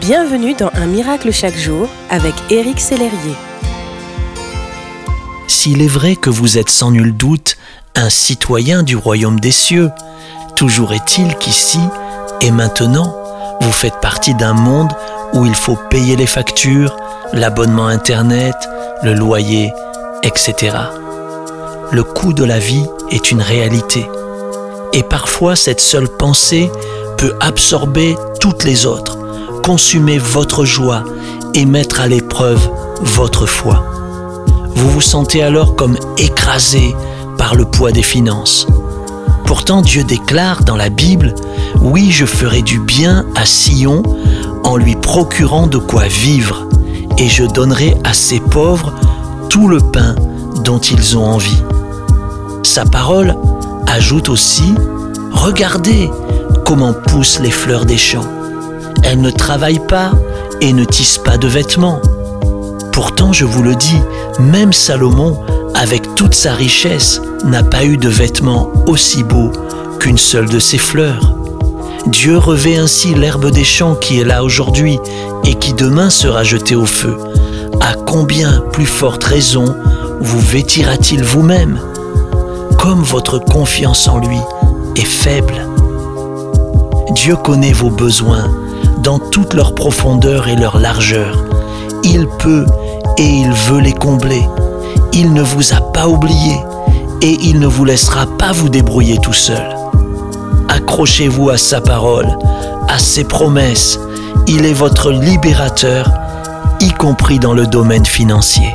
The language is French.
Bienvenue dans Un miracle chaque jour avec Éric Sellerier. S'il est vrai que vous êtes sans nul doute un citoyen du royaume des cieux, toujours est-il qu'ici et maintenant, vous faites partie d'un monde où il faut payer les factures, l'abonnement Internet, le loyer, etc. Le coût de la vie est une réalité. Et parfois, cette seule pensée peut absorber toutes les autres consumer votre joie et mettre à l'épreuve votre foi. Vous vous sentez alors comme écrasé par le poids des finances. Pourtant Dieu déclare dans la Bible, Oui, je ferai du bien à Sion en lui procurant de quoi vivre, et je donnerai à ses pauvres tout le pain dont ils ont envie. Sa parole ajoute aussi, Regardez comment poussent les fleurs des champs. Elle ne travaille pas et ne tisse pas de vêtements. Pourtant, je vous le dis, même Salomon, avec toute sa richesse, n'a pas eu de vêtements aussi beaux qu'une seule de ses fleurs. Dieu revêt ainsi l'herbe des champs qui est là aujourd'hui et qui demain sera jetée au feu. À combien plus forte raison vous vêtira-t-il vous-même? Comme votre confiance en lui est faible. Dieu connaît vos besoins dans toute leur profondeur et leur largeur. Il peut et il veut les combler. Il ne vous a pas oublié et il ne vous laissera pas vous débrouiller tout seul. Accrochez-vous à sa parole, à ses promesses. Il est votre libérateur, y compris dans le domaine financier.